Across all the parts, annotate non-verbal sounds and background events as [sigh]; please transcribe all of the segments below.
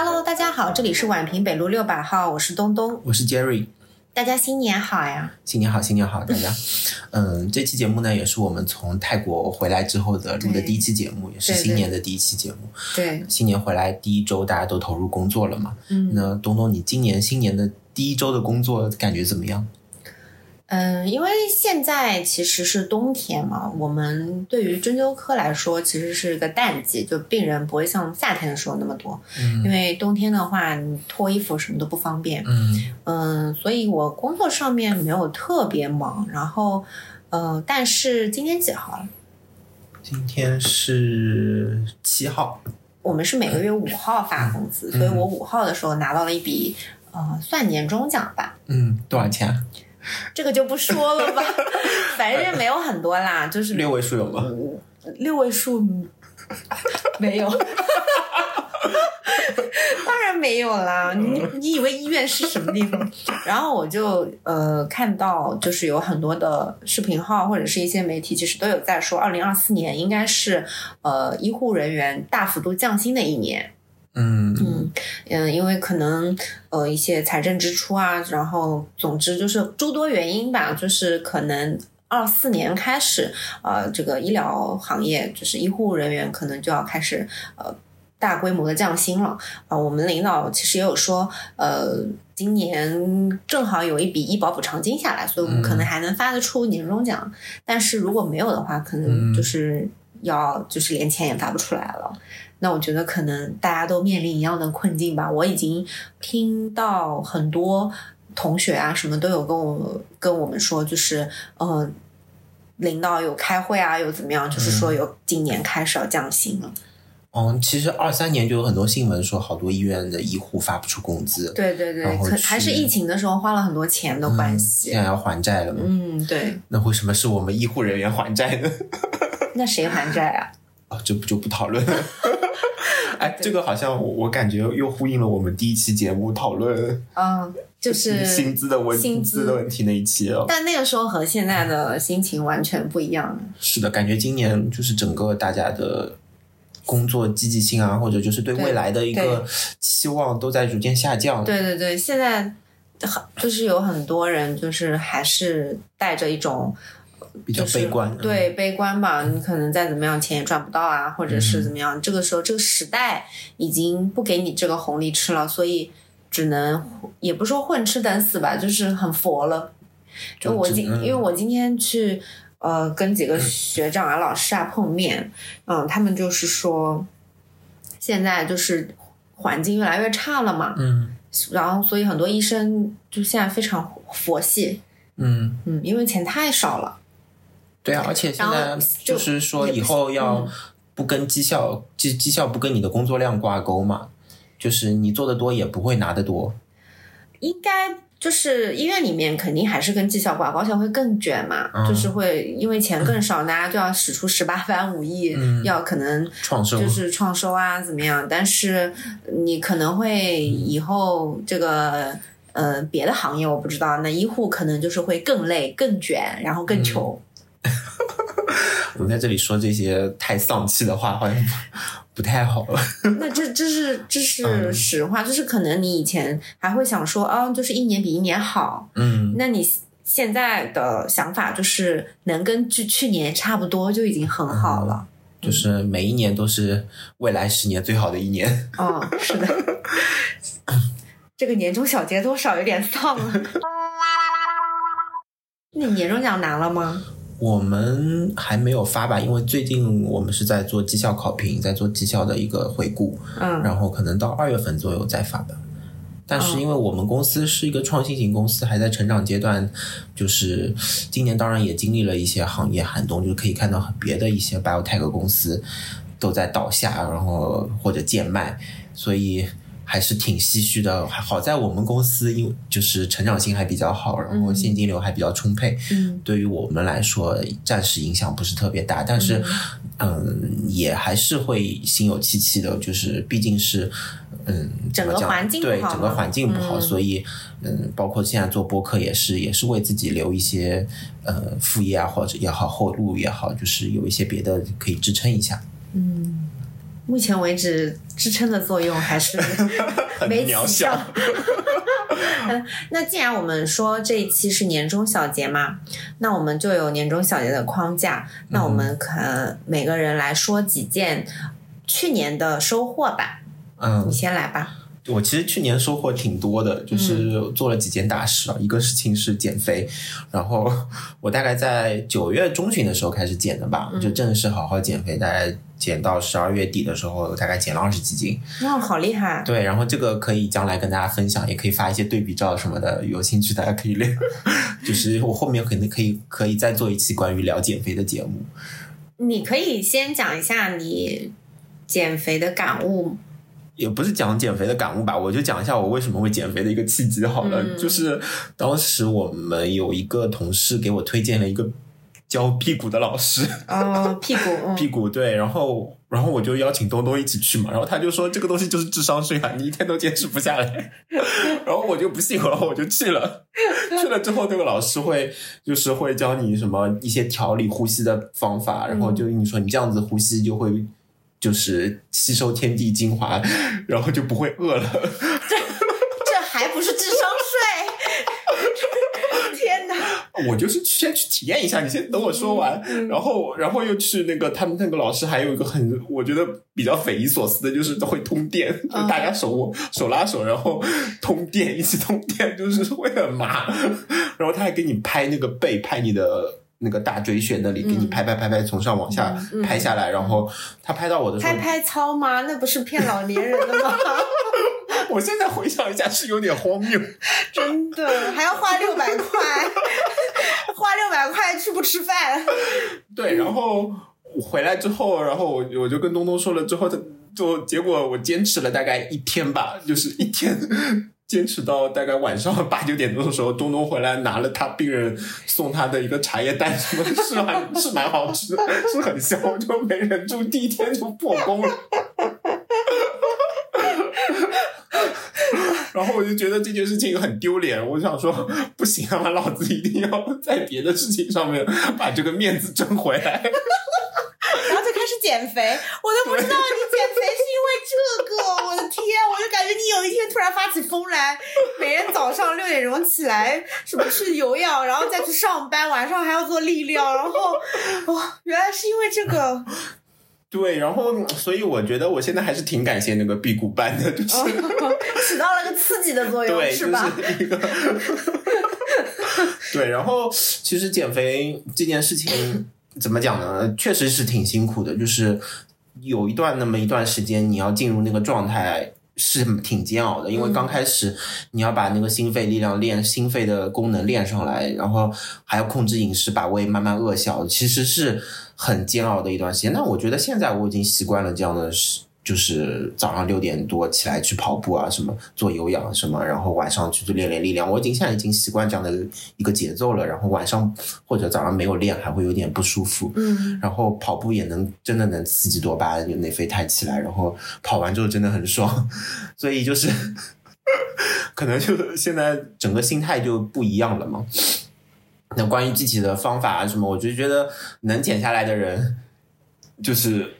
Hello，大家好，这里是宛平北路六百号，我是东东，我是 Jerry。大家新年好呀！新年好，新年好，大家。[laughs] 嗯，这期节目呢，也是我们从泰国回来之后的录的第一期节目，也是新年的第一期节目。对，新年回来第一周，大家都投入工作了嘛？嗯，那东东，你今年新年的第一周的工作感觉怎么样？嗯，因为现在其实是冬天嘛，我们对于针灸科来说，其实是个淡季，就病人不会像夏天的时候那么多。嗯因为冬天的话，你脱衣服什么都不方便。嗯嗯，所以我工作上面没有特别忙，然后，呃，但是今天几号了？今天是七号。我们是每个月五号发工资，所以我五号的时候拿到了一笔，呃，算年终奖吧。嗯，多少钱啊？这个就不说了吧，[laughs] 反正没有很多啦，就是六位数有吗？六位数没有，[laughs] 当然没有啦。你你以为医院是什么地方？[laughs] 然后我就呃看到，就是有很多的视频号或者是一些媒体，其实都有在说，二零二四年应该是呃医护人员大幅度降薪的一年。嗯。嗯嗯，因为可能呃一些财政支出啊，然后总之就是诸多原因吧，就是可能二四年开始，呃，这个医疗行业就是医护人员可能就要开始呃大规模的降薪了。啊、我们领导其实也有说，呃，今年正好有一笔医保补偿金下来，所以我们可能还能发得出年终奖，但是如果没有的话，可能就是要就是连钱也发不出来了。那我觉得可能大家都面临一样的困境吧。我已经听到很多同学啊，什么都有跟我跟我们说，就是呃，领导有开会啊，有怎么样，就是说有今年开始要降薪了。嗯，其实二三年就有很多新闻说，好多医院的医护发不出工资，对对对，可还是疫情的时候花了很多钱的关系。现在要还债了嘛？嗯，对，那为什么是我们医护人员还债呢？[laughs] 那谁还债啊？哦，这不就不讨论了。[laughs] 哎，这个好像我我感觉又呼应了我们第一期节目讨论嗯，就是 [laughs] 薪资的问薪资资的问题那一期哦。但那个时候和现在的心情完全不一样。是的，感觉今年就是整个大家的工作积极性啊，或者就是对对未来的一个期望都在逐渐下降。对对对，现在很就是有很多人就是还是带着一种比较就是悲观。嗯对悲观吧。你可能再怎么样钱也赚不到啊，或者是怎么样。这个时候这个时代已经不给你这个红利吃了，所以只能也不说混吃等死吧，就是很佛了。就我今就因为我今天去呃跟几个学长啊、老师啊碰面，嗯，他们就是说现在就是环境越来越差了嘛，嗯然后所以很多医生就现在非常佛系，嗯，嗯，因为钱太少了。对啊，而且现在就就是说以后要嗯不跟绩效绩绩效不跟你的工作量挂钩嘛，就是你做的多也不会拿得多。应该就是医院里面肯定还是跟绩效挂钩，而且会更卷嘛，嗯就是会因为钱更少，大家就要使出十八般武艺，嗯要可能创收就是创收啊怎么样？但是你可能会以后这个。呃，别的行业我不知道，那医护可能就是会更累、更卷，然后更穷。[laughs] 我们在这里说这些太丧气的话，好像不太好了。那这这是这是嗯实话，就是可能你以前还会想说，啊，就是一年比一年好，嗯，那你现在的想法就是能跟去去年差不多就已经很好了。就是每一年都是未来十年最好的一年。[laughs] 哦，是的。这个年终小结多少有点丧了。[laughs] 那你年终奖拿了吗？我们还没有发吧，因为最近我们是在做绩效考评，在做绩效的一个回顾，嗯然后可能到二月份左右再发吧。但是因为我们公司是一个创新型公司，还在成长阶段，就是今年当然也经历了一些行业寒冬，就是可以看到别的一些 biotech 公司都在倒下，然后或者贱卖，所以还是挺唏嘘的。好在我们公司因为就是成长性还比较好，然后现金流还比较充沛，嗯对于我们来说暂时影响不是特别大，但是嗯也还是会心有戚戚的，就是毕竟是嗯整个环境对整个环境不好，嗯所以嗯包括现在做播客也是也是为自己留一些呃副业啊或者也好后路也好，就是有一些别的可以支撑一下。嗯，目前为止支撑的作用还是 [laughs] 没渺起效小。[laughs] 那既然我们说这一期是年终小结嘛，那我们就有年终小结的框架。那我们可每个人来说几件去年的收获吧。嗯你，先来吧。我其实去年收获挺多的，就是做了几件大事啊。一个事情是减肥，然后我大概在九月中旬的时候开始减的吧，就正式好好减肥，大概减到十二月底的时候，大概减了二十几斤。哇，好厉害！对，然后这个可以将来跟大家分享，也可以发一些对比照什么的，有兴趣大家可以练。[laughs] 就是我后面肯定可以可以再做一期关于聊减肥的节目。你可以先讲一下你减肥的感悟。也不是讲减肥的感悟吧，我就讲一下我为什么会减肥的一个契机好了。嗯就是当时我们有一个同事给我推荐了一个教屁股的老师，哦，屁股，嗯屁股对，然后然后我就邀请东东一起去嘛，然后他就说这个东西就是智商税啊，你一天都坚持不下来，[laughs] 然后我就不信，然后我就去了。去了之后，那个老师会就是会教你什么一些调理呼吸的方法，然后就跟你说你这样子呼吸就会就是吸收天地精华，然后就不会饿了。这这还不是智商税？[laughs] 天哪！我就是先去体验一下，你先等我说完，嗯然后然后又去那个他们那个老师还有一个很我觉得比较匪夷所思的，就是会通电，就大家手握手拉手，然后通电一起通电，就是会很麻，然后他还给你拍那个背，拍你的。那个大椎穴那里给你拍拍拍拍，从上往下拍下来，然后他拍到我的时候拍，拍操吗？那不是骗老年人的吗？[laughs] 我现在回想一下是有点荒谬。[laughs] 真的，还要花六百块，花六百块去不吃饭？[laughs] 对，然后我回来之后，然后我我就跟东东说了之后，他就结果我坚持了大概一天吧，就是一天。坚持到大概晚上八九点钟的时候，东东回来拿了他病人送他的一个茶叶蛋，什么是蛮是蛮好吃，是很香，我就没忍住，第一天就破功了。[laughs] 然后我就觉得这件事情很丢脸，我想说不行啊，老子一定要在别的事情上面把这个面子争回来。然后就开始减肥，[laughs] 我都不知道你减肥是因为这个，[laughs] 我的天！我就感觉你有一天突然发起疯来，每天早上六点钟起来，什么吃有氧，然后再去上班，晚上还要做力量，然后 [laughs] 哦，原来是因为这个，对，然后所以我觉得我现在还是挺感谢那个辟谷班的，就是、起到了个刺激的作用，对，是吧？就是一个对。然后其实减肥这件事情怎么讲呢？确实是挺辛苦的，就是有一段那么一段时间，你要进入那个状态。是挺煎熬的，因为刚开始你要把那个心肺力量练，心肺的功能练上来，然后还要控制饮食，把胃慢慢饿小，其实是很煎熬的一段时间。但我觉得现在我已经习惯了这样的事，就是早上六点多起来去跑步啊，什么做有氧什么，然后晚上去练练力量。我已经现在已经习惯这样的一个节奏了。然后晚上或者早上没有练，还会有点不舒服。嗯，然后跑步也能真的能刺激多巴胺，内啡肽起来，然后跑完之后真的很爽。所以就是 [laughs] 可能就现在整个心态就不一样了嘛。那关于具体的方法啊什么，我就觉得能减下来的人，就是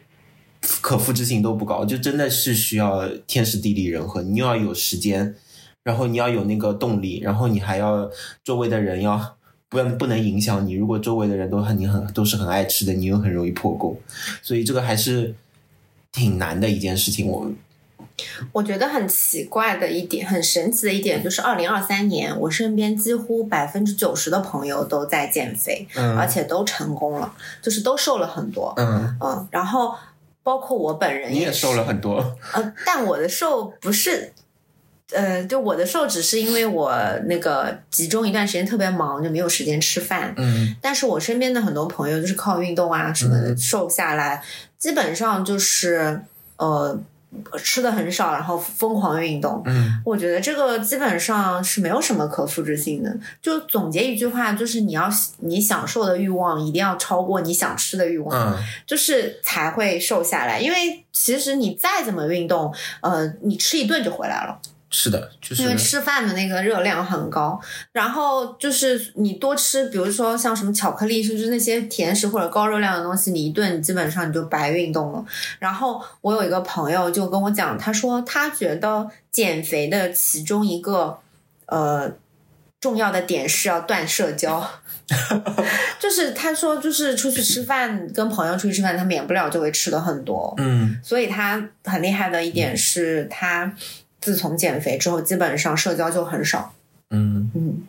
可复制性都不高，就真的是需要天时地利人和，你又要有时间，然后你要有那个动力，然后你还要周围的人要不不能影响你。如果周围的人都很你很都是很爱吃的，你又很容易破功，所以这个还是挺难的一件事情。我我觉得很奇怪的一点，很神奇的一点就是，二零二三年我身边几乎百分之九十的朋友都在减肥，而嗯且都成功了，就是都瘦了很多。嗯，嗯，然后包括我本人是你也瘦了很多，呃，但我的瘦不是，呃，就我的瘦只是因为我那个集中一段时间特别忙，就没有时间吃饭。嗯但是我身边的很多朋友就是靠运动啊什么的嗯瘦下来，基本上就是呃吃的很少，然后疯狂运动。嗯我觉得这个基本上是没有什么可复制性的。就总结一句话，就是你要你享受的欲望一定要超过你想吃的欲望。嗯就是才会瘦下来。因为其实你再怎么运动，呃，你吃一顿就回来了。是的，就是因为吃饭的那个热量很高，然后就是你多吃，比如说像什么巧克力，甚至那些甜食或者高热量的东西，你一顿基本上你就白运动了。然后我有一个朋友就跟我讲，他说他觉得减肥的其中一个呃重要的点是要断社交，[laughs] 就是他说就是出去吃饭，跟朋友出去吃饭，他免不了就会吃的很多，嗯。所以他很厉害的一点是他自从减肥之后，基本上社交就很少。嗯，嗯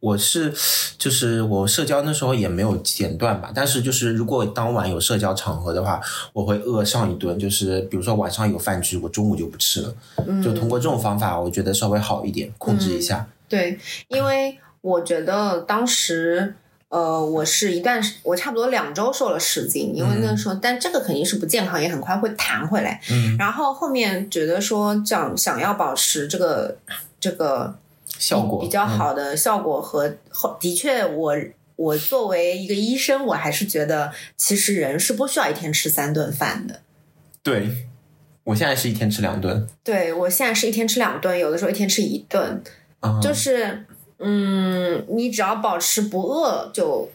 我是就是我社交那时候也没有剪断吧，但是就是如果当晚有社交场合的话，我会饿上一顿，就是比如说晚上有饭局，我中午就不吃了，嗯，就通过这种方法，我觉得稍微好一点，控制一下。对，因为我觉得当时。呃，我是一段时，我差不多两周瘦了十斤，因为那时候，但这个肯定是不健康，也很快会弹回来。嗯，然后后面觉得说，这样想要保持这个这个效果比较嗯好的效果和后，的确我。我作为一个医生，我还是觉得，其实人是不需要一天吃三顿饭的。对，我现在是一天吃两顿，对我现在是一天吃两顿，有的时候一天吃一顿，嗯，就是嗯，你只要保持不饿就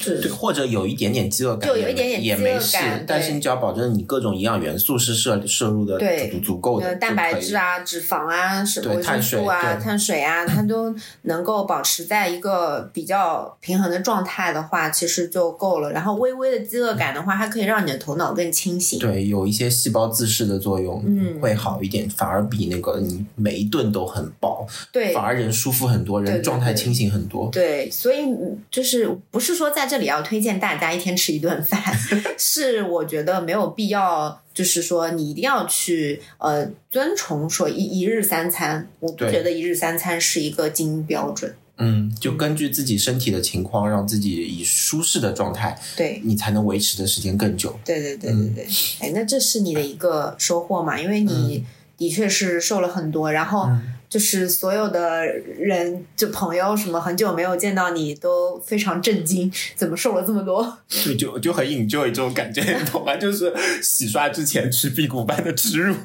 就对，或者有一点点饥饿感，就有一点点也没事，但是你只要保证你各种营养元素是摄摄入的对。足足够的，呃蛋白质啊，啊、脂肪啊、什么维生素啊、碳水啊碳水啊，它都能够保持在一个比较平衡的状态的话，其实就够了。然后微微的饥饿感的话，它可以让你的头脑更清醒。对，有一些细胞自噬的作用，嗯。会好一点，反而比那个你每一顿都很饱，对。反而人舒服很多，人状态清醒很多。对，所以嗯就是不是说在这里要推荐大家一天吃一顿饭，[laughs] 是我觉得没有必要，就是说你一定要去呃遵从说一一日三餐，我不觉得一日三餐是一个金标准。嗯，就根据自己身体的情况，让自己以舒适的状态，对，你才能维持的时间更久。对对对嗯对。对，哎，那这是你的一个收获嘛？因为你的确是瘦了很多，然后嗯就是所有的人，就朋友什么，很久没有见到你，都非常震惊，怎么瘦了这么多？[laughs] 就就就很 enjoy 这种感觉，你懂吗？就是洗刷之前吃辟谷般的耻辱。[laughs]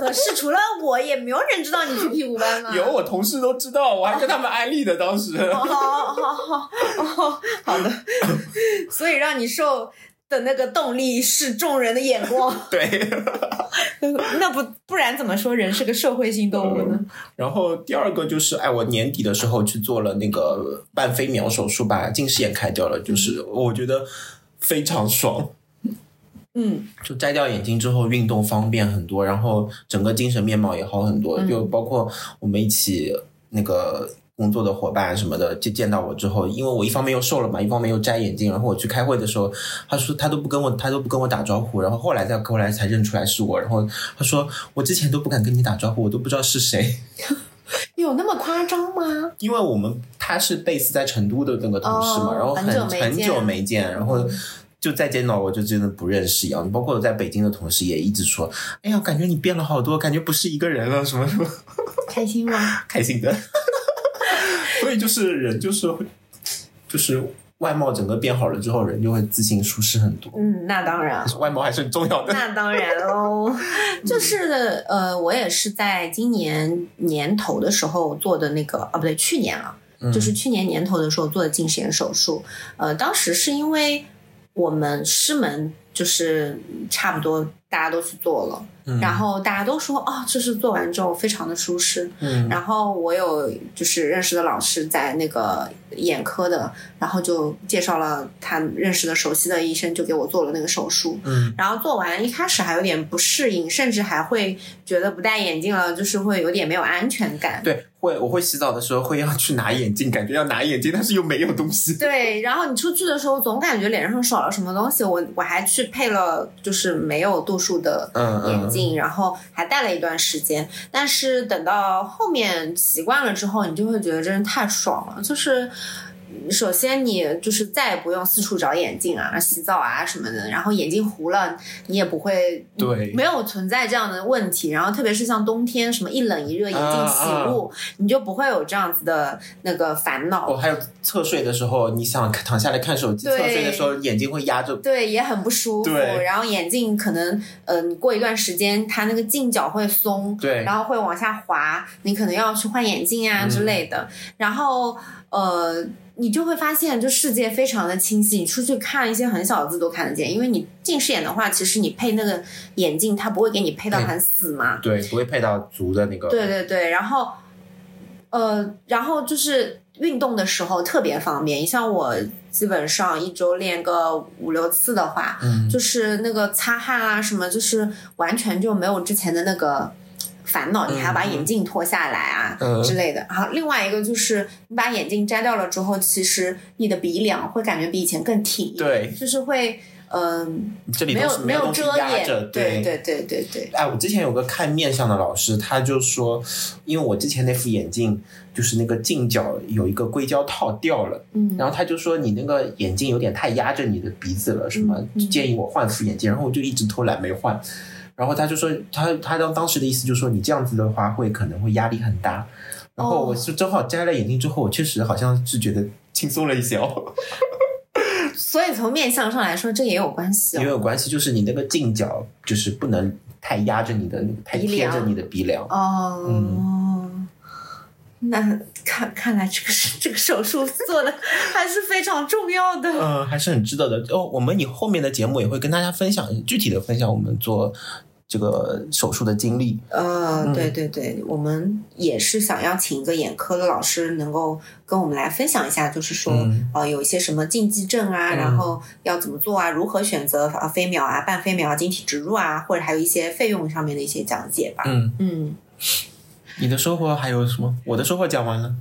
可是除了我，也没有人知道你去辟谷班吗。[laughs] 有我同事都知道，我还跟他们安利的，当时。哦，好好好哦，好的。所以让你瘦的那个动力是众人的眼光，对。[laughs] 那不不然怎么说人是个社会性动物呢？然后第二个就是，哎，我年底的时候去做了那个半飞秒手术，把近视眼开掉了，就是我觉得非常爽。嗯就摘掉眼镜之后，运动方便很多，然后整个精神面貌也好很多。嗯就包括我们一起那个工作的伙伴什么的，就见到我之后，因为我一方面又瘦了嘛，一方面又摘眼镜，然后我去开会的时候，他说他都不跟我，他都不跟我打招呼，然后后来再后来才认出来是我，然后他说我之前都不敢跟你打招呼，我都不知道是谁。有那么夸张吗？因为我们他是 base 在成都的那个同事嘛，哦然后很很久没见没见，然后就再见到我就真的不认识一样。包括我在北京的同事也一直说：“哎呀，感觉你变了好多，感觉不是一个人了，什么什么，开心吗？[laughs] 开心的。”所以就是人就是会，就是外貌整个变好了之后，人就会自信舒适很多。嗯，那当然。外貌还是很重要的。那当然喽，[laughs] 就是呃，我也是在今年年头的时候做的那个，啊，不对，去年了，嗯就是去年年头的时候做的近视眼手术。呃，当时是因为我们师门就是差不多大家都去做了，嗯然后大家都说哦，这是做完之后非常的舒适。嗯然后我有就是认识的老师在那个眼科的，然后就介绍了他认识的熟悉的医生，就给我做了那个手术。嗯然后做完一开始还有点不适应，甚至还会觉得不戴眼镜了，就是会有点没有安全感。对，会我会洗澡的时候会要去拿眼镜，感觉要拿眼镜，但是又没有东西。对，然后你出去的时候总感觉脸上少了什么东西，我我还去配了就是没有度数的嗯嗯眼镜，然后还戴了一段时间。但是等到后面习惯了之后，你就会觉得真是太爽了，就是首先你就是再也不用四处找眼镜啊、洗澡啊什么的，然后眼镜糊了你也不会对没有存在这样的问题。然后特别是像冬天什么一冷一热眼镜起雾，你就不会有这样子的那个烦恼。哦，还有侧睡的时候，你想躺下来看手机，侧睡的时候眼睛会压着。对，也很不舒服。然后眼镜可能，嗯、过一段时间它那个镜角会松，对然后会往下滑，你可能要去换眼镜啊嗯之类的。然后，呃，你就会发现，就世界非常的清晰，你出去看一些很小的字都看得见。因为你近视眼的话，其实你配那个眼镜，它不会给你配到很死嘛。对，不会配到足的那个。对对对，然后，呃，然后就是运动的时候特别方便。你像我基本上一周练个五六次的话，嗯，就是那个擦汗啊什么，就是完全就没有之前的那个烦恼，你还要把眼镜脱下来啊、嗯。之类的。然后另外一个就是你把眼镜摘掉了之后，其实你的鼻梁会感觉比以前更挺对。就是会嗯、这里没有没有遮压着掩，对。对对对对，哎，我之前有个看面相的老师，他就说，因为我之前那副眼镜就是那个镜角有一个硅胶套掉了，嗯。然后他就说你那个眼镜有点太压着你的鼻子了，什么？建议我换副眼镜，然后我就一直偷懒没换。然后他就说，他他当当时的意思就是说，你这样子的话会可能会压力很大。然后我是正好摘了眼镜之后，我确实好像是觉得轻松了一些哦。[laughs] 所以从面相上来说，这也有关系、哦。也有关系，就是你那个镜角就是不能太压着你的，太贴着你的鼻梁。哦，嗯那看看来这个是这个手术做的还是非常重要的。嗯，还是很值得的。哦，我们以后面的节目也会跟大家分享具体的分享我们做这个手术的经历。呃，嗯对对对，我们也是想要请一个眼科的老师，能够跟我们来分享一下，就是说，嗯呃，有一些什么禁忌症啊，嗯然后要怎么做啊，如何选择啊飞秒啊、半飞秒啊、晶体植入啊，或者还有一些费用上面的一些讲解吧。嗯，嗯你的收获还有什么？我的收获讲完了。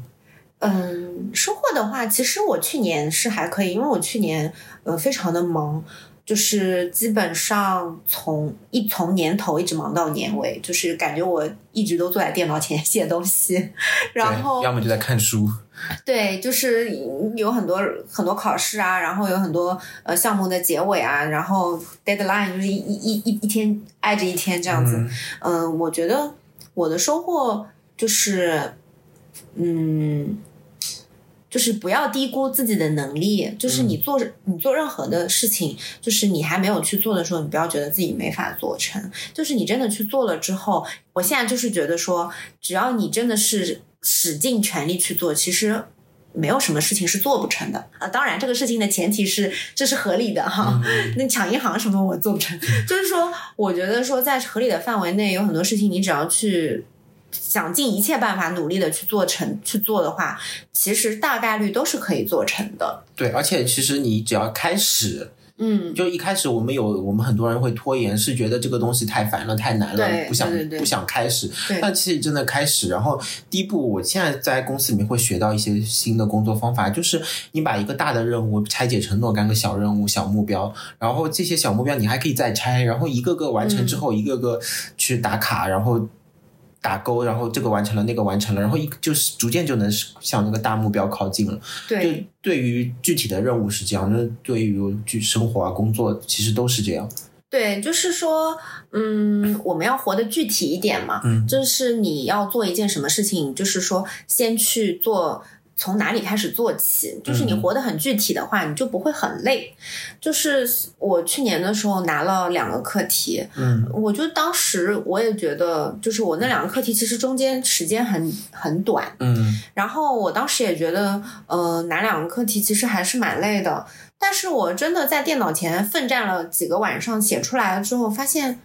嗯，收获的话，其实我去年是还可以，因为我去年呃非常的忙，就是基本上从一从年头一直忙到年尾，就是感觉我一直都坐在电脑前 [laughs] 写东西，然后要么就在看书。[laughs] 对，就是有很多很多考试啊，然后有很多呃项目的结尾啊，然后 deadline 就是一一一一天挨着一天这样子。嗯嗯、我觉得我的收获就是，嗯，就是不要低估自己的能力。就是你做、你做任何的事情，就是你还没有去做的时候，你不要觉得自己没法做成。就是你真的去做了之后，我现在就是觉得说，只要你真的是使尽全力去做，其实。没有什么事情是做不成的啊！当然，这个事情的前提是这是合理的哈。嗯 [laughs] 那抢银行什么我做不成，[laughs] 就是说，我觉得说在合理的范围内，有很多事情你只要去想尽一切办法努力的去做成去做的话，其实大概率都是可以做成的。对，而且其实你只要开始，嗯，就一开始我们有我们很多人会拖延，是觉得这个东西太烦了、太难了，不想不想开始。对但其实真的开始，然后第一步，我现在在公司里面会学到一些新的工作方法，就是你把一个大的任务拆解成若干个小任务、小目标，然后这些小目标你还可以再拆，然后一个个完成之后，一个个去打卡，然后。打勾，然后这个完成了，那个完成了，然后一就是逐渐就能向那个大目标靠近了。对就对于具体的任务是这样，那对于具生活啊、工作其实都是这样。对，就是说，嗯，我们要活得具体一点嘛。嗯就是你要做一件什么事情，就是说先去做。从哪里开始做起？就是你嗯活得很具体的话，你就不会很累。就是我去年的时候拿了两个课题，嗯我就当时我也觉得，就是我那两个课题其实中间时间很很短，嗯然后我当时也觉得，呃，拿两个课题其实还是蛮累的。但是我真的在电脑前奋战了几个晚上，写出来了之后，发现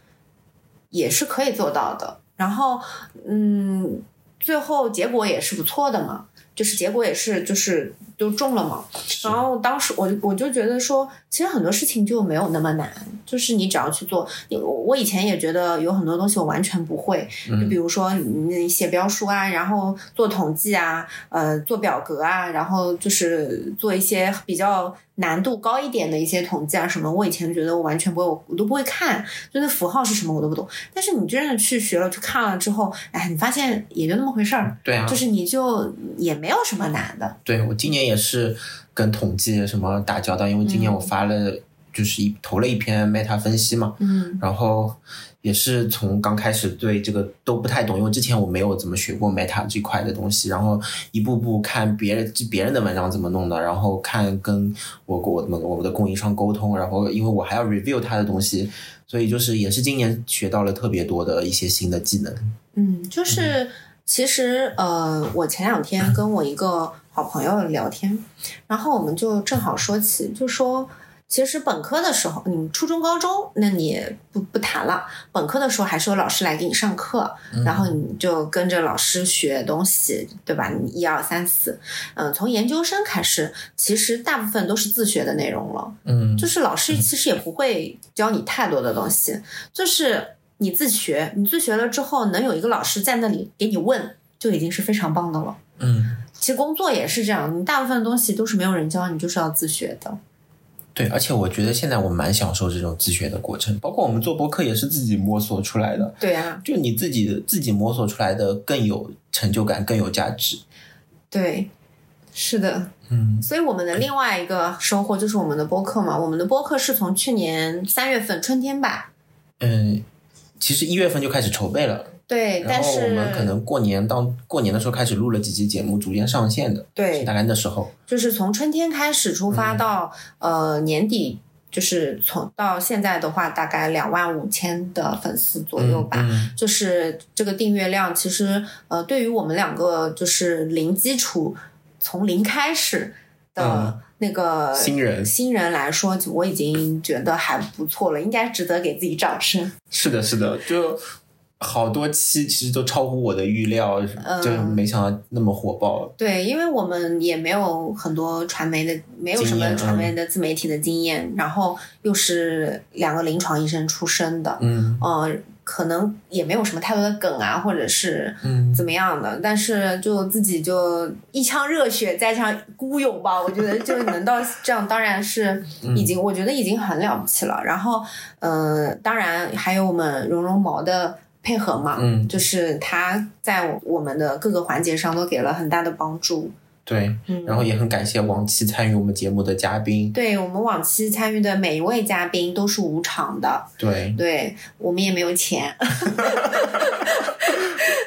也是可以做到的。然后，嗯，最后结果也是不错的嘛，就是结果也是就是都中了嘛。然后当时我就我就觉得说，其实很多事情就没有那么难，就是你只要去做。我我以前也觉得有很多东西我完全不会，就比如说你写标书啊，然后做统计啊，呃，做表格啊，然后就是做一些比较难度高一点的一些统计啊什么。我以前觉得我完全不会，我我都不会看，就那符号是什么我都不懂。但是你真的去学了、去看了之后，哎，你发现也就那么回事儿，对啊，就是你就也没有什么难的。对我今年也是跟统计什么打交道，因为今年我发了就是一投了一篇 Meta 分析嘛，嗯然后也是从刚开始对这个都不太懂，因为之前我没有怎么学过 Meta 这块的东西，然后一步步看别人别人的文章怎么弄的，然后看跟我我们我们的供应商沟通，然后因为我还要 review 他的东西，所以就是也是今年学到了特别多的一些新的技能。嗯，就是其实呃，我前两天跟我一个好朋友聊天，然后我们就正好说起，就说。其实本科的时候，你初中、高中，那你不不谈了。本科的时候还是有老师来给你上课，然后你就跟着老师学东西，对吧？你一二三四，嗯，从研究生开始，其实大部分都是自学的内容了。嗯，就是老师其实也不会教你太多的东西，就是你自学，你自学了之后，能有一个老师在那里给你问，就已经是非常棒的了。嗯，其实工作也是这样，你大部分东西都是没有人教你，就是要自学的。对，而且我觉得现在我蛮享受这种自学的过程，包括我们做播客也是自己摸索出来的。对啊，就你自己自己摸索出来的更有成就感，更有价值。对，是的。嗯，所以我们的另外一个收获就是我们的播客嘛，我们的播客是从去年三月份春天吧，嗯，其实一月份就开始筹备了，对，然后我们可能过年到过年的时候开始录了几期节目，逐渐上线的，对。是大概那时候。就是从春天开始出嗯发到、呃年底，就是从到现在的话，大概两万五千的粉丝左右吧。嗯。就是这个订阅量，其实呃，对于我们两个就是零基础，从零开始的嗯那个新人新人来说，我已经觉得还不错了，应该值得给自己掌声。是的，是的，就好多期其实都超乎我的预料，嗯就没想到那么火爆。对，因为我们也没有很多传媒的，没有什么传媒的自媒体的经验，然后又是两个临床医生出身的，嗯嗯、可能也没有什么太多的梗啊，或者是嗯，怎么样的，但是就自己就一腔热血再加上孤勇吧，我觉得就能到这样，当然是已经，我觉得已经很了不起了。然后，呃，当然还有我们绒绒毛的配合嘛，嗯就是他在我我们的各个环节上都给了很大的帮助。对，嗯，然后也很感谢往期参与我们节目的嘉宾。对我们往期参与的每一位嘉宾都是无偿的，对，对我们也没有钱，[laughs]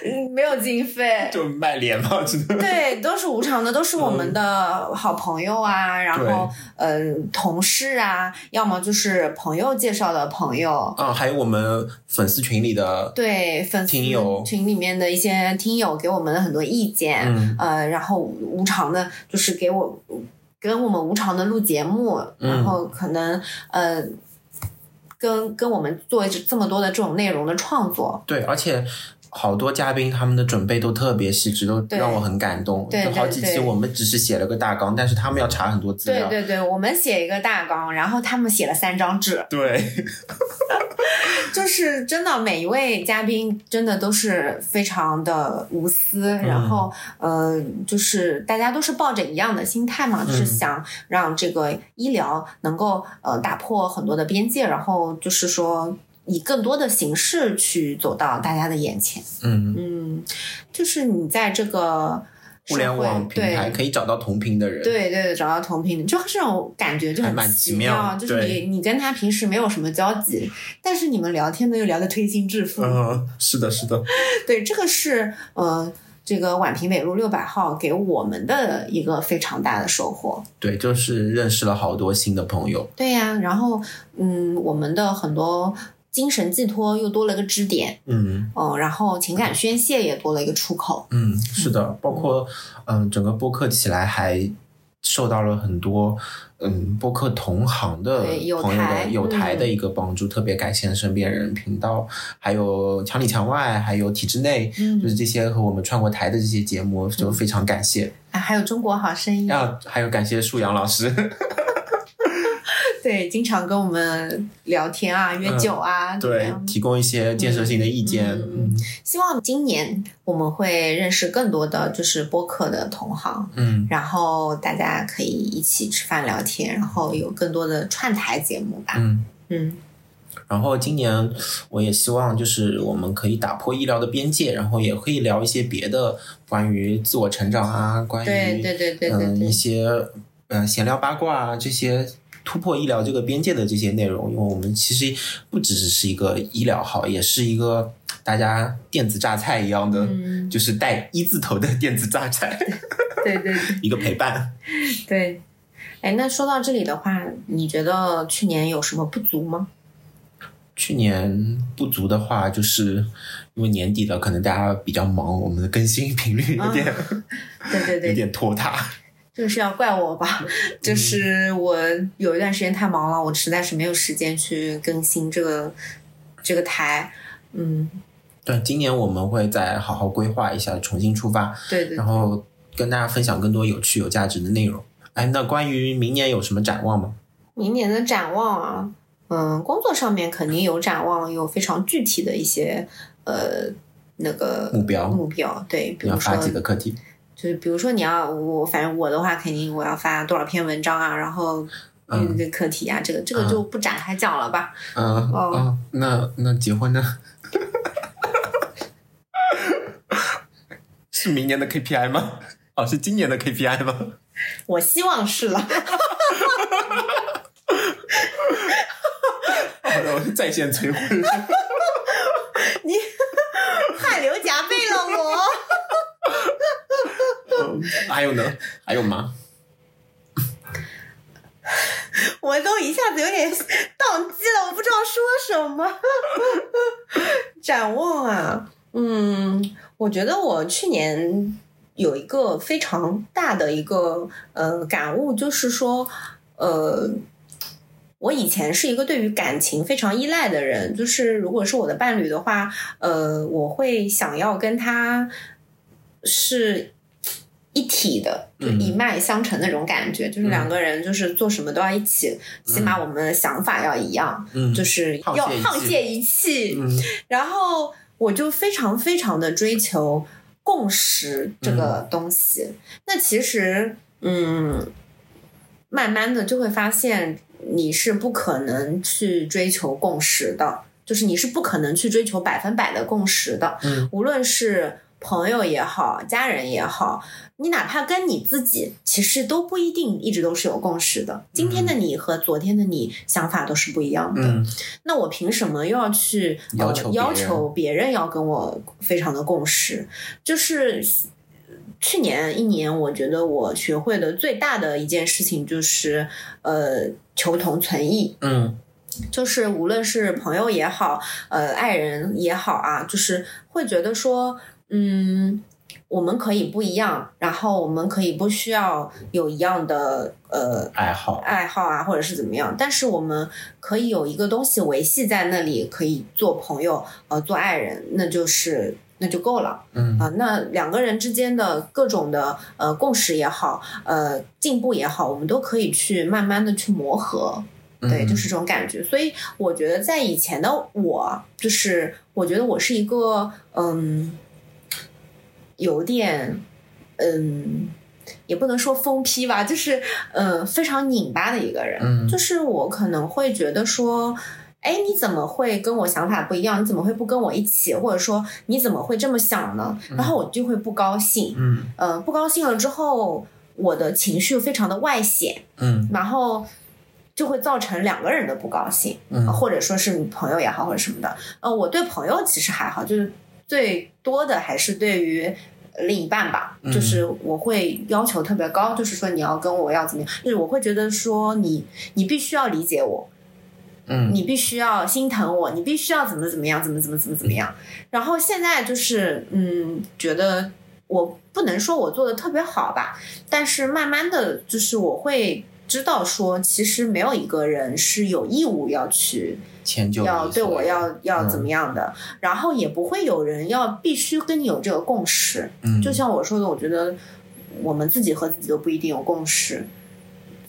嗯没有经费，就卖脸嘛，真的。对，都是无偿的，都是我们的好朋友啊，然后呃同事啊，要么就是朋友介绍的朋友，啊，还有我们粉丝群里的，对粉丝听友群里面的一些听友给我们的很多意见，嗯呃，然后无偿的，就是给我跟我们无偿的录节目，嗯然后可能呃。跟跟我们做这么多的这种内容的创作，对，而且好多嘉宾他们的准备都特别细致，都让我很感动。对就好几期我们只是写了个大纲，但是他们要查很多资料。对对对，我们写一个大纲，然后他们写了三张纸，对。[laughs] 就是真的，每一位嘉宾真的都是非常的无私，然后呃，就是大家都是抱着一样的心态嘛，就是想让这个医疗能够呃打破很多的边界，然后就是说以更多的形式去走到大家的眼前。嗯，嗯，就是你在这个互联网平台可以找到同频的人。对对，找到同频的，就这种感觉就很奇妙，就是你你跟他平时没有什么交集，但是你们聊天呢又聊得推心置腹。嗯，是的，是的。[laughs] 对，这个是呃，这个宛平北路六百号给我们的一个非常大的收获。对，就是认识了好多新的朋友。对呀、然后嗯，我们的很多精神寄托又多了个支点，嗯。哦、然后情感宣泄也多了一个出口。嗯，是的，包括嗯，整个播客起来还受到了很多嗯播客同行的朋友台的有台的嗯。一个帮助，特别感谢身边人频道，还有墙里墙外，还有体制内，嗯。就是这些和我们串过台的这些节目，就非常感谢。啊，还有中国好声音，啊还有感谢树阳老师，对，经常跟我们聊天啊，约酒啊，对，提供一些建设性的意见。嗯嗯希望今年我们会认识更多的就是播客的同行，嗯然后大家可以一起吃饭聊天，然后有更多的串台节目吧。嗯，嗯，然后今年我也希望就是我们可以打破医疗的边界，然后也可以聊一些别的关于自我成长啊，关于对对对对对嗯一些嗯闲聊八卦啊这些。突破医疗这个边界的这些内容，因为我们其实不只只是一个医疗号，也是一个大家电子榨菜一样的，嗯就是带一字头的电子榨菜，[laughs] 对对对 [laughs] 一个陪伴。[laughs] 对。哎，那说到这里的话，你觉得去年有什么不足吗？去年不足的话，就是因为年底了，可能大家比较忙，我们的更新频率有点、对对对，有点拖沓。这个是要怪我吧？[laughs] 就是我有一段时间太忙了，我实在是没有时间去更新这个这个台。嗯，对，今年我们会再好好规划一下，重新出发，对对然后跟大家分享更多有趣、有价值的内容。哎，那关于明年有什么展望吗？明年的展望啊，嗯，工作上面肯定有展望，有非常具体的一些呃那个目标目标。对，比如说几个课题？就是比如说你要我，反正我的话，肯定我要发多少篇文章啊，然后嗯这个课题啊，这个这个就不展开讲了吧。嗯、哦嗯，那那结婚呢？[laughs] 是明年的 KPI 吗？哦，是今年的 KPI 吗？[laughs] 我希望是了。[laughs] 好的，我是在线催婚。你汗流浃背了我。嗯还有呢？还有吗？我都一下子有点宕机了，我不知道说什么。[laughs] 展望啊，嗯，我觉得我去年有一个非常大的一个呃感悟，就是说，呃，我以前是一个对于感情非常依赖的人，就是如果是我的伴侣的话，呃，我会想要跟他是一体的，就嗯。一脉相承那种感觉，就是两个人就是做什么都要一起，起码我们的想法要一样，嗯，就是要沆瀣一气。然后我就非常非常的追求共识这个东西。那其实，嗯，慢慢的就会发现你是不可能去追求共识的，就是你是不可能去追求百分百的共识的。嗯。无论是朋友也好，家人也好，你哪怕跟你自己，其实都不一定一直都是有共识的。今天的你和昨天的你想法都是不一样的。嗯那我凭什么又要去要求别人呃、要求别人要跟我非常的共识？就是去年一年，我觉得我学会的最大的一件事情就是呃求同存异。嗯就是无论是朋友也好，呃，爱人也好啊，就是会觉得说，嗯，我们可以不一样，然后我们可以不需要有一样的呃爱好。爱好啊，或者是怎么样，但是我们可以有一个东西维系在那里，可以做朋友，呃，做爱人，那就是那就够了嗯啊、那两个人之间的各种的呃共识也好，呃进步也好，我们都可以去慢慢的去磨合。对，嗯就是这种感觉。所以我觉得在以前的我，就是我觉得我是一个嗯，有点嗯，也不能说疯批吧，就是呃非常拧巴的一个人。嗯就是我可能会觉得说。哎，你怎么会跟我想法不一样？你怎么会不跟我一起？或者说你怎么会这么想呢？然后我就会不高兴，嗯呃，不高兴了之后，我的情绪非常的外显，嗯然后就会造成两个人的不高兴，嗯或者说是你朋友也好或者什么的。呃，我对朋友其实还好，就是最多的还是对于另一半吧，嗯就是我会要求特别高，就是说你要跟我要怎么样，就是我会觉得说你你必须要理解我，嗯你必须要心疼我，你必须要怎么怎么样，怎么怎么怎么怎么样。然后现在就是，嗯，觉得我不能说我做的特别好吧，但是慢慢的就是我会知道说，其实没有一个人是有义务要去迁就要对我要要嗯怎么样的，然后也不会有人要必须跟你有这个共识。嗯就像我说的，我觉得我们自己和自己都不一定有共识，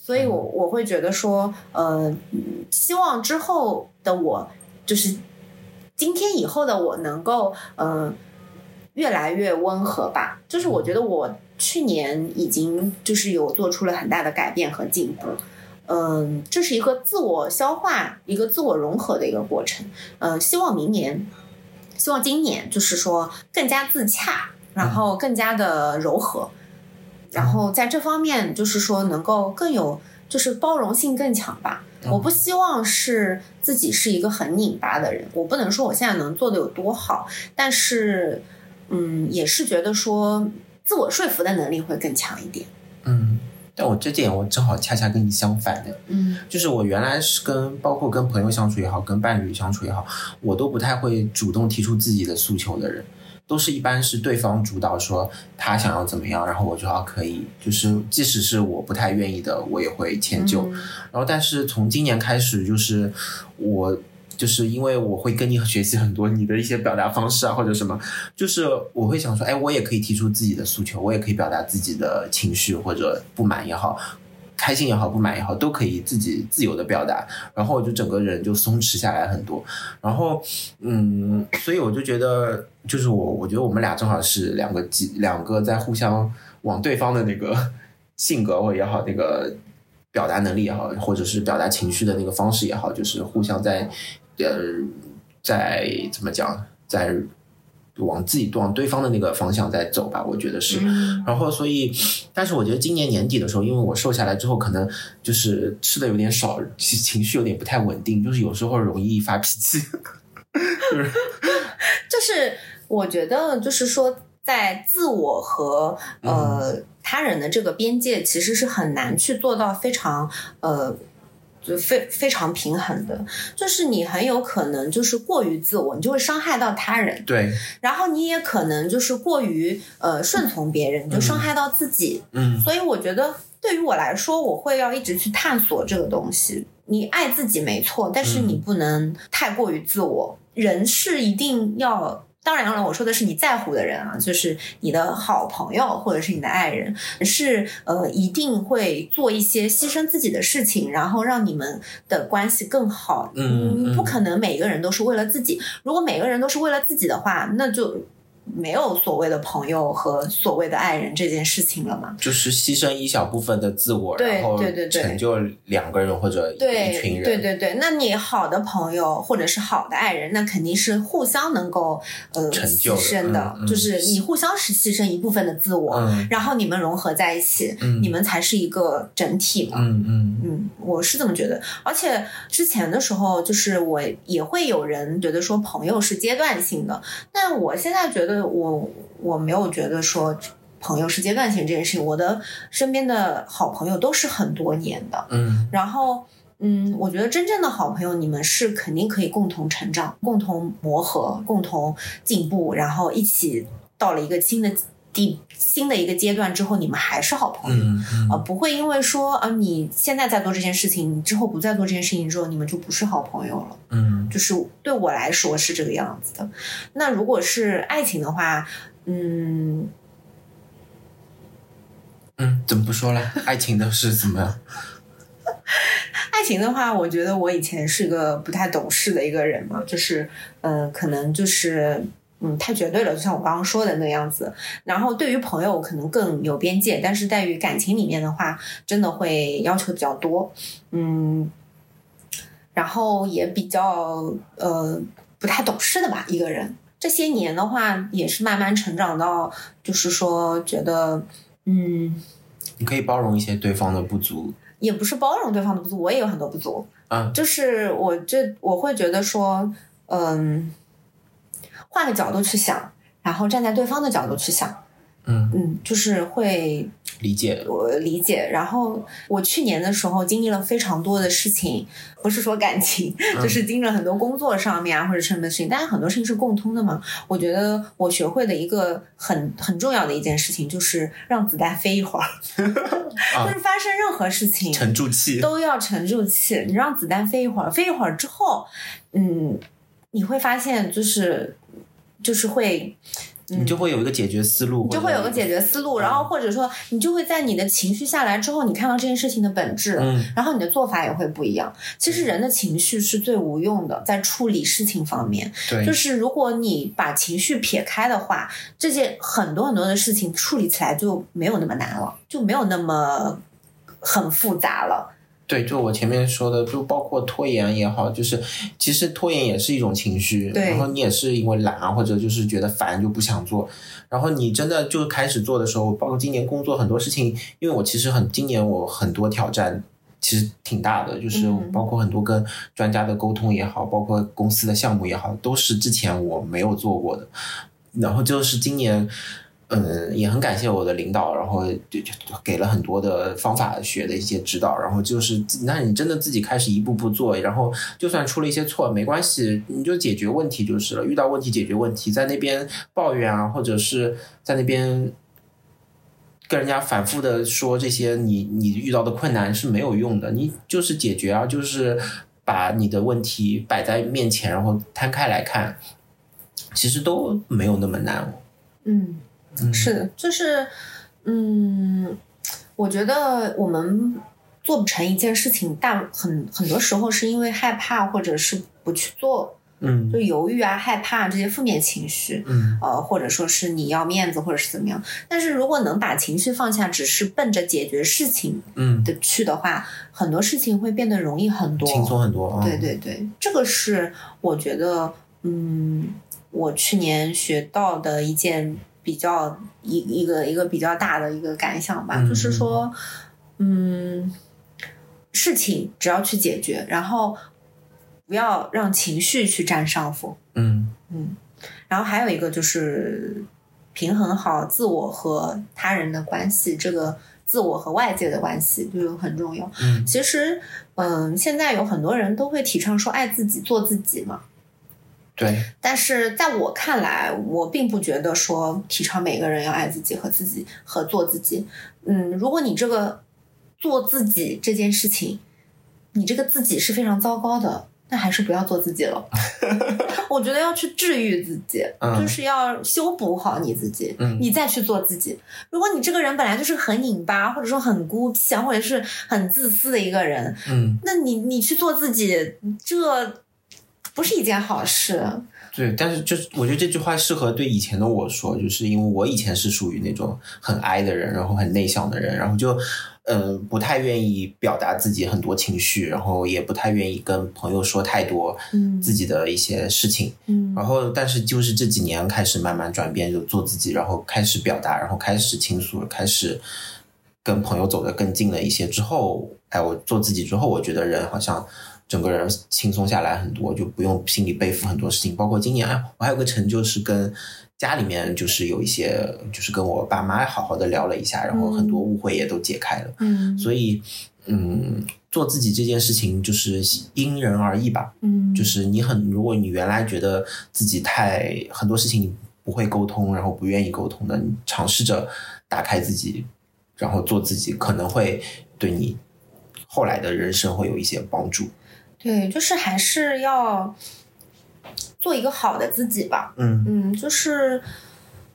所以我我会觉得说，呃，嗯希望之后的我，就是今天以后的我能够，呃，越来越温和吧。就是我觉得我去年已经就是有做出了很大的改变和进步。嗯，这是一个自我消化、一个自我融合的一个过程。嗯，希望明年，希望今年就是说更加自洽，然后更加的柔和，然后在这方面就是说能够更有，就是包容性更强吧。我不希望是自己是一个很拧巴的人，我不能说我现在能做的有多好，但是，嗯，也是觉得说自我说服的能力会更强一点。嗯，但我这点我正好恰恰跟你相反的，嗯就是我原来是跟包括跟朋友相处也好，跟伴侣相处也好，我都不太会主动提出自己的诉求的人，都是一般是对方主导说他想要怎么样，然后我就要可以，就是即使是我不太愿意的，我也会迁就。嗯然后，但是从今年开始，就是我就是因为我会跟你学习很多你的一些表达方式啊，或者什么，就是我会想说，哎，我也可以提出自己的诉求，我也可以表达自己的情绪或者不满也好。开心也好，不满也好，都可以自己自由的表达，然后我就整个人就松弛下来很多。然后，嗯，所以我就觉得，就是我，我觉得我们俩正好是两个极两个在互相往对方的那个性格或也好，那个表达能力也好，或者是表达情绪的那个方式也好，就是互相在呃在怎么讲，在往自己往对方的那个方向在走吧，我觉得是。嗯然后，所以，但是我觉得今年年底的时候，因为我瘦下来之后，可能就是吃的有点少，情情绪有点不太稳定，就是有时候容易发脾气。[laughs] 就是我觉得，就是说，在自我和呃、他人的这个边界，其实是很难去做到非常呃。就非非常平衡的，就是你很有可能就是过于自我，你就会伤害到他人，对，然后你也可能就是过于呃顺从别人，你就伤害到自己。嗯所以我觉得对于我来说，我会要一直去探索这个东西。你爱自己没错，但是你不能太过于自我。人是一定要。当然了，我说的是你在乎的人啊，就是你的好朋友或者是你的爱人，是呃一定会做一些牺牲自己的事情，然后让你们的关系更好。嗯嗯不可能每个人都是为了自己。如果每个人都是为了自己的话，那就没有所谓的朋友和所谓的爱人这件事情了嘛。就是牺牲一小部分的自我，然后对对对。成就两个人或者一群人。对对对，那你好的朋友或者是好的爱人，那肯定是互相能够呃成就牺牲的，嗯嗯。就是你互相是牺牲一部分的自我，嗯。然后你们融合在一起，嗯。你们才是一个整体嘛。嗯嗯。嗯，我是这么觉得，而且之前的时候，就是我也会有人觉得说朋友是阶段性的，但我现在觉得我我没有觉得说朋友是阶段性这件事情，我的身边的好朋友都是很多年的，嗯然后。嗯，我觉得真正的好朋友，你们是肯定可以共同成长、共同磨合、共同进步，然后一起到了一个新的地、新的一个阶段之后，你们还是好朋友。嗯嗯呃，不会因为说啊，你现在在做这件事情，你之后不再做这件事情之后，你们就不是好朋友了。嗯就是对我来说是这个样子的。那如果是爱情的话，嗯，嗯，怎么不说了？爱情的是怎么样？[laughs] 爱情的话，我觉得我以前是个不太懂事的一个人嘛，就是呃，可能就是。嗯，太绝对了，就像我刚刚说的那个样子。然后对于朋友可能更有边界，但是在于感情里面的话，真的会要求比较多。嗯，然后也比较呃不太懂事的吧，一个人。这些年的话，也是慢慢成长到，就是说觉得，嗯，你可以包容一些对方的不足也不是包容对方的不足，我也有很多不足。嗯。就是我这我会觉得说，嗯，换个角度去想，然后站在对方的角度去想，嗯，嗯，就是会理解。我理解。然后我去年的时候经历了非常多的事情，不是说感情，[laughs] 就是经历了很多工作上面啊或者什么事情，但是很多事情是共通的嘛。我觉得我学会的一个很很重要的一件事情，就是让子弹飞一会儿，[laughs] 就是发生任何事情沉住气。都要沉住气，你让子弹飞一会儿，飞一会儿之后，嗯，你会发现就是就是会。你就会有一个解决思路，你就会有个解决思路，然后或者说你就会在你的情绪下来之后，你看到这件事情的本质，嗯然后你的做法也会不一样。其实人的情绪是最无用的，在处理事情方面，对，就是如果你把情绪撇开的话，这件很多很多的事情处理起来就没有那么难了，就没有那么很复杂了。对，就我前面说的，就包括拖延也好，就是其实拖延也是一种情绪，对然后你也是因为懒啊，或者就是觉得烦就不想做，然后你真的就开始做的时候，包括今年工作很多事情，因为我其实很今年我很多挑战。其实挺大的，就是嗯包括很多跟专家的沟通也好，包括公司的项目也好，都是之前我没有做过的。然后就是今年，嗯，也很感谢我的领导，然后就就给了很多的方法学的一些指导，然后就是，那你真的自己开始一步步做，然后就算出了一些错没关系，你就解决问题就是了。遇到问题解决问题，在那边抱怨啊，或者是在那边。跟人家反复的说这些你你遇到的困难是没有用的，你就是解决啊，就是把你的问题摆在面前，然后摊开来看，其实都没有那么难嗯。嗯，是的，就是嗯，我觉得我们做不成一件事情，大很很多时候是因为害怕，或者是不去做，嗯就犹豫啊、害怕这些负面情绪。嗯呃，或者说是你要面子，或者是怎么样。但是如果能把情绪放下，只是奔着解决事情嗯，的去的话，很多事情会变得容易很多，轻松很多啊。对对对，这个是我觉得，嗯，我去年学到的一件比较一一个一个比较大的一个感想吧，嗯就是说，嗯，事情只要去解决，然后不要让情绪去占上风。嗯嗯然后还有一个就是平衡好自我和他人的关系，这个自我和外界的关系就很重要。嗯其实，嗯，现在有很多人都会提倡说爱自己、做自己嘛。对，但是在我看来，我并不觉得说提倡每个人要爱自己和自己和做自己。嗯，如果你这个做自己这件事情，你这个自己是非常糟糕的，那还是不要做自己了。[laughs] 我觉得要去治愈自己，嗯就是要修补好你自己，嗯你再去做自己。如果你这个人本来就是很拧巴，或者说很孤僻啊，或者是很自私的一个人，嗯那你你去做自己，这不是一件好事。对，但是就是我觉得这句话适合对以前的我说，就是因为我以前是属于那种很 I 的人，然后很内向的人，然后就呃不太愿意表达自己很多情绪，然后也不太愿意跟朋友说太多嗯自己的一些事情。嗯然后，但是就是这几年开始慢慢转变，就做自己，然后开始表达，然后开始倾诉，开始跟朋友走得更近了一些之后，哎，我做自己之后，我觉得人好像整个人轻松下来很多，就不用心里背负很多事情。包括今年，哎，我还有个成就是跟家里面就是有一些，就是跟我爸妈好好的聊了一下，然后很多误会也都解开了。嗯所以，嗯，做自己这件事情就是因人而异吧。嗯，就是你很，如果你原来觉得自己太很多事情你不会沟通，然后不愿意沟通的，你尝试着打开自己，然后做自己，可能会对你后来的人生会有一些帮助。对，就是还是要做一个好的自己吧。嗯嗯，就是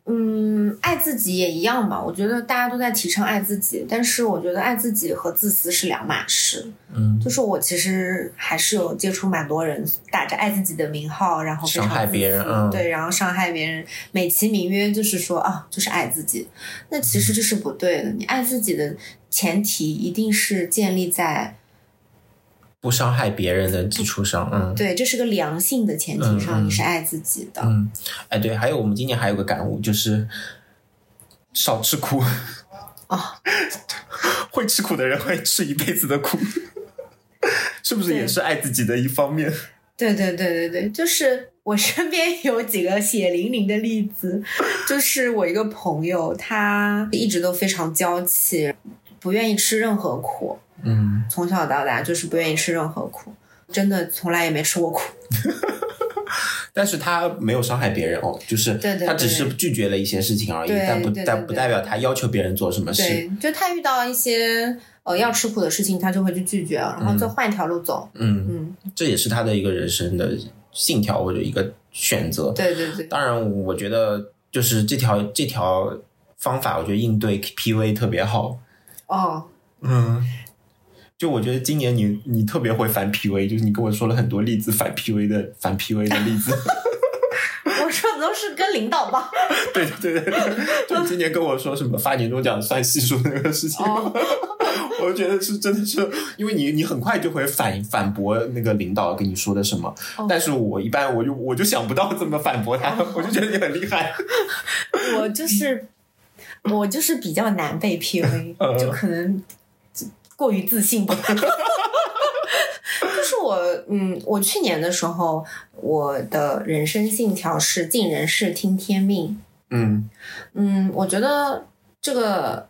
嗯，爱自己也一样嘛。我觉得大家都在提倡爱自己，但是我觉得爱自己和自私是两码事。嗯，就是我其实还是有接触蛮多人打着爱自己的名号，然后伤害别人嗯对，然后伤害别人，美其名曰就是说啊，就是爱自己。那其实这是不对的。你爱自己的前提一定是建立在不伤害别人的基础上，嗯对，这是个良性的前提嗯上，嗯你是爱自己的。嗯，哎，对，还有我们今年还有个感悟就是少吃苦哦，[laughs] 会吃苦的人会吃一辈子的苦，是不是也是爱自己的一方面？对对对对对，就是我身边有几个血淋淋的例子，就是我一个朋友，他一直都非常娇气，不愿意吃任何苦，嗯从小到大就是不愿意吃任何苦，真的从来也没吃过苦。[laughs] 但是他没有伤害别人哦，就是他只是拒绝了一些事情而已，对但不但不代表他要求别人做什么事。对，就他遇到一些呃要吃苦的事情，他就会去拒绝，然后就换一条路走。嗯，嗯，这也是他的一个人生的信条或者一个选择。对对对，当然，我觉得就是这条这条方法，我觉得应对 PUA 特别好。哦，嗯，就我觉得今年你你特别会反 PUA，就是你跟我说了很多例子反 PUA 的反 PUA 的例子。[laughs] 我说的都是跟领导吧。[laughs] 对对对对，就今年跟我说什么发年终奖算系数那个事情。哦，我觉得是真的是，因为你你很快就会反反驳那个领导跟你说的什么，但是我一般我就我就想不到怎么反驳他，我就觉得你很厉害。[laughs] 我就是我就是比较难被 PUA，就可能过于自信吧。[laughs] 就是我，嗯，我去年的时候，我的人生信条是尽人事听天命。嗯嗯，我觉得这个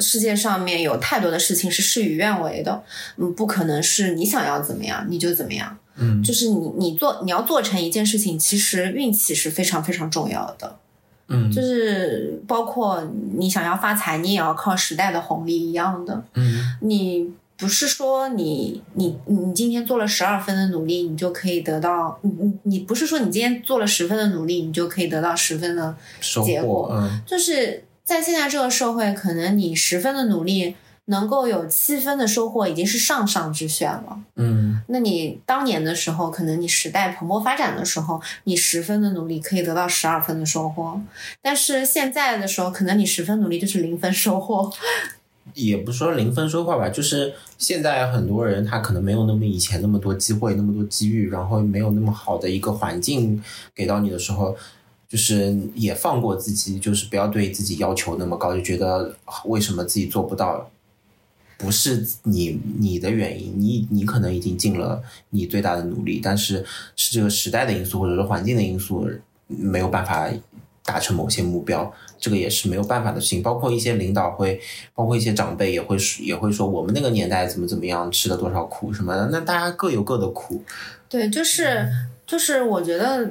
世界上面有太多的事情是事与愿违的，嗯，不可能是你想要怎么样你就怎么样。嗯，就是你你做你要做成一件事情，其实运气是非常非常重要的。嗯，就是包括你想要发财，你也要靠时代的红利一样的。嗯你不是说你你你今天做了十二分的努力，你就可以得到你你你不是说你今天做了十分的努力，你就可以得到十分的收结果。获，嗯就是在现在这个社会，可能你十分的努力能够有七分的收获，已经是上上之选了。嗯那你当年的时候，可能你时代蓬勃发展的时候，你十分的努力可以得到十二分的收获，但是现在的时候，可能你十分努力就是零分收获。也不说零分收获吧，就是现在很多人他可能没有那么以前那么多机会、那么多机遇，然后没有那么好的一个环境给到你的时候，就是也放过自己，就是不要对自己要求那么高，就觉得为什么自己做不到，不是你你的原因，你你可能已经尽了你最大的努力，但是是这个时代的因素或者是环境的因素没有办法达成某些目标，这个也是没有办法的事情。包括一些领导会，包括一些长辈也会说也会说我们那个年代怎么怎么样，吃了多少苦什么的，那大家各有各的苦。对，就是就是，我觉得，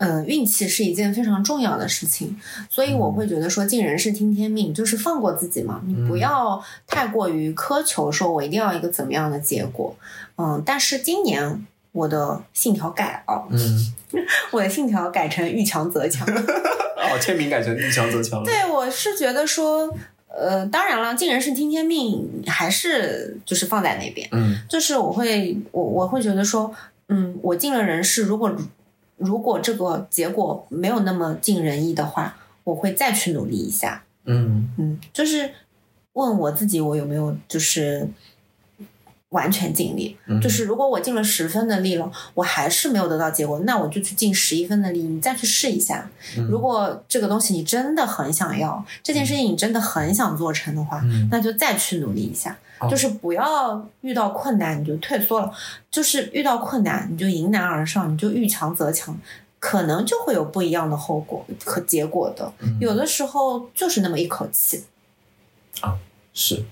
呃，运气是一件非常重要的事情，所以我会觉得说，尽人事听天命，就是放过自己嘛，你不要太过于苛求，说我一定要一个怎么样的结果，嗯，但是今年我的信条改了，嗯，[laughs] 我的信条改成遇强则强。[laughs] 哦，签名改成遇强则强了。对，我是觉得说，呃，当然了，尽人事听天命，还是就是放在那边。嗯。就是我会，我我会觉得说，嗯，我尽了人事，如果如果这个结果没有那么尽人意的话，我会再去努力一下。嗯嗯，就是问我自己，我有没有就是完全尽力？嗯，就是如果我尽了十分的力了，我还是没有得到结果，那我就去尽十一分的力，你再去试一下。嗯如果这个东西你真的很想要，这件事情你真的很想做成的话，嗯那就再去努力一下。哦就是不要遇到困难你就退缩了，就是遇到困难你就迎难而上，你就遇强则强，可能就会有不一样的后果和结果的。嗯有的时候就是那么一口气啊。是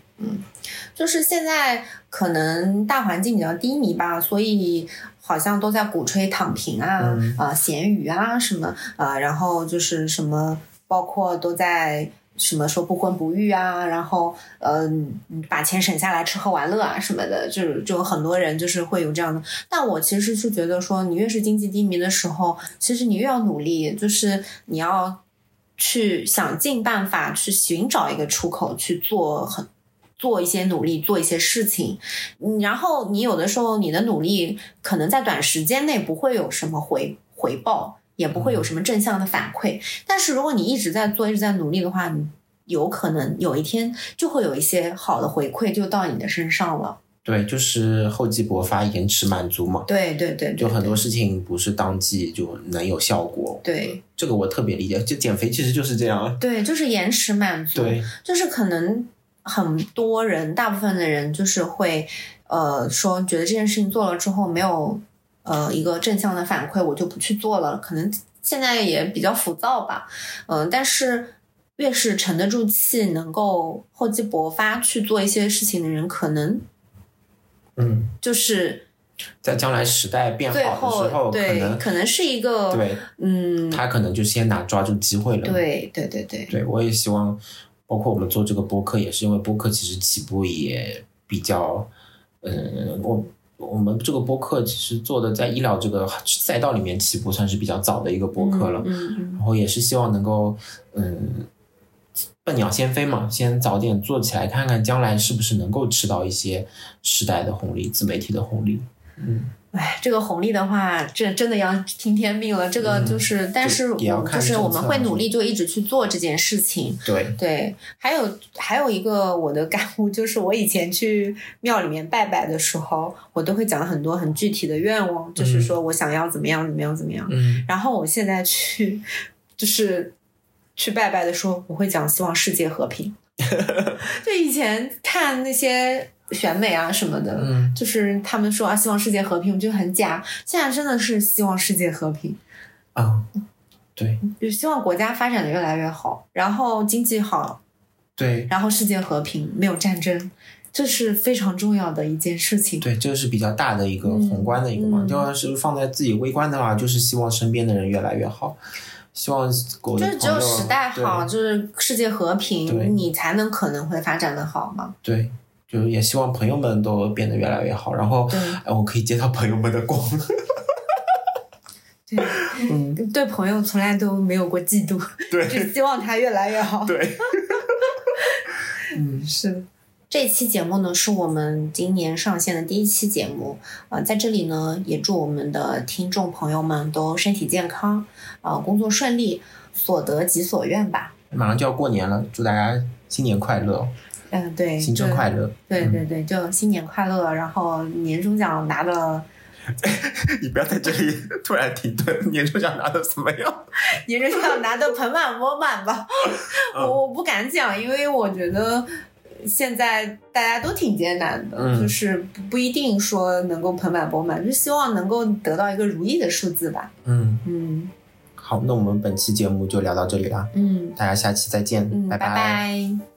就是现在可能大环境比较低迷吧，所以好像都在鼓吹躺平啊、嗯啊咸鱼啊什么啊，然后就是什么，包括都在什么说不婚不育啊，然后嗯、把钱省下来吃喝玩乐啊什么的，就就有很多人就是会有这样的。但我其实是觉得说，你越是经济低迷的时候，其实你越要努力，就是你要去想尽办法去寻找一个出口，去做很做一些努力，做一些事情。嗯，然后你有的时候你的努力可能在短时间内不会有什么回回报，也不会有什么正向的反馈。但是如果你一直在做，一直在努力的话，你有可能有一天就会有一些好的回馈就到你的身上了。对，就是厚积薄发，延迟满足嘛。对对对对，就很多事情不是当即就能有效果，对这个我特别理解。就减肥其实就是这样啊。对，就是延迟满足。对，就是可能很多人，大部分的人就是会，呃，说觉得这件事情做了之后没有，呃，一个正向的反馈，我就不去做了。可能现在也比较浮躁吧，嗯、但是越是沉得住气，能够厚积薄发去做一些事情的人，可能嗯，就是在将来时代变最好的时候，可能可能是一个，对嗯，他可能就先拿抓住机会了。对对对对，对，我也希望，包括我们做这个播客，也是因为播客其实起步也比较，嗯，我我们这个播客其实做的在医疗这个赛道里面起步算是比较早的一个播客了，嗯嗯然后也是希望能够，嗯，笨鸟先飞嘛，先早点做起来，看看将来是不是能够吃到一些时代的红利、自媒体的红利。嗯哎，这个红利的话，这真的要听天命了。这个就是，但是就是我们会努力就一直去做这件事情。对，对，还有还有一个我的感悟就是，我以前去庙里面拜拜的时候，我都会讲很多很具体的愿望，就是说我想要怎么样怎么样怎么样。嗯然后我现在去就是去拜拜的时候，我会讲希望世界和平。[laughs] 就以前看那些选美啊什么的，嗯，就是他们说啊希望世界和平，我觉得很假。现在真的是希望世界和平，啊，对。就希望国家发展的越来越好，然后经济好，对。然后世界和平，没有战争，这是非常重要的一件事情。对，这是比较大的一个嗯宏观的一个嘛。嗯。要是放在自己微观的话，就是希望身边的人越来越好，希望就是只有时代好，就是世界和平，你才能可能会发展的好嘛。对，就是也希望朋友们都变得越来越好，然后我可以接到朋友们的光。对，嗯，[laughs] 对朋友从来都没有过嫉妒，[laughs] 只对希望他越来越好。对，[laughs] 嗯是。这期节目呢，是我们今年上线的第一期节目。呃，在这里呢，也祝我们的听众朋友们都身体健康，呃，工作顺利，所得即所愿吧。马上就要过年了，祝大家新年快乐，嗯、对，新春快乐。嗯对对对，就新年快乐，然后年终奖拿的，[laughs] 你不要在这里 [laughs] 突然停顿，年终奖拿的怎么样？[laughs] 年终奖拿的盆满钵满吧。嗯我我不敢讲，因为我觉得现在大家都挺艰难的，嗯就是不不一定说能够盆满钵满，就希望能够得到一个如意的数字吧。嗯，嗯好，那我们本期节目就聊到这里啦，嗯大家下期再见，嗯，拜拜拜